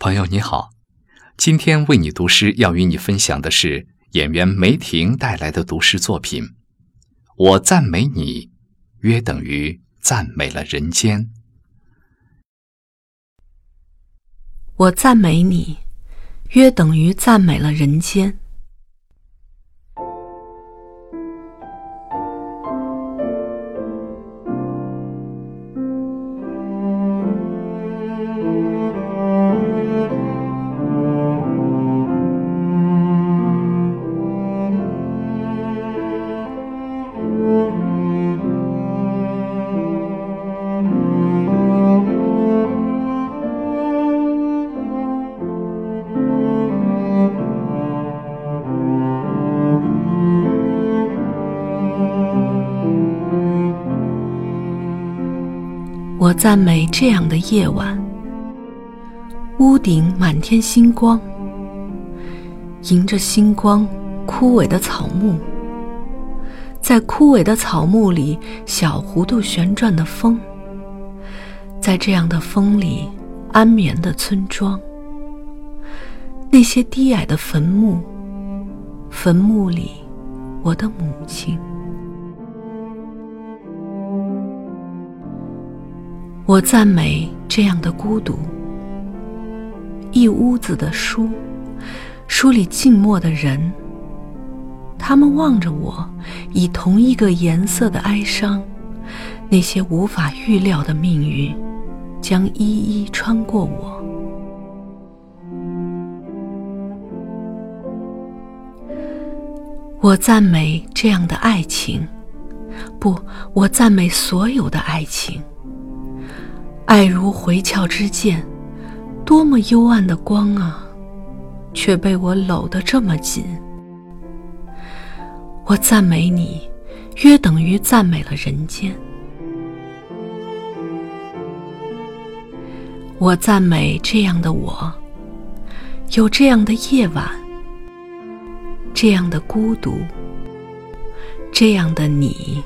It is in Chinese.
朋友你好，今天为你读诗，要与你分享的是演员梅婷带来的读诗作品。我赞美你，约等于赞美了人间。我赞美你，约等于赞美了人间。我赞美这样的夜晚，屋顶满天星光，迎着星光，枯萎的草木，在枯萎的草木里，小弧度旋转的风，在这样的风里，安眠的村庄，那些低矮的坟墓，坟墓里，我的母亲。我赞美这样的孤独，一屋子的书，书里静默的人，他们望着我，以同一个颜色的哀伤，那些无法预料的命运，将一一穿过我。我赞美这样的爱情，不，我赞美所有的爱情。爱如回鞘之剑，多么幽暗的光啊！却被我搂得这么紧。我赞美你，约等于赞美了人间。我赞美这样的我，有这样的夜晚，这样的孤独，这样的你。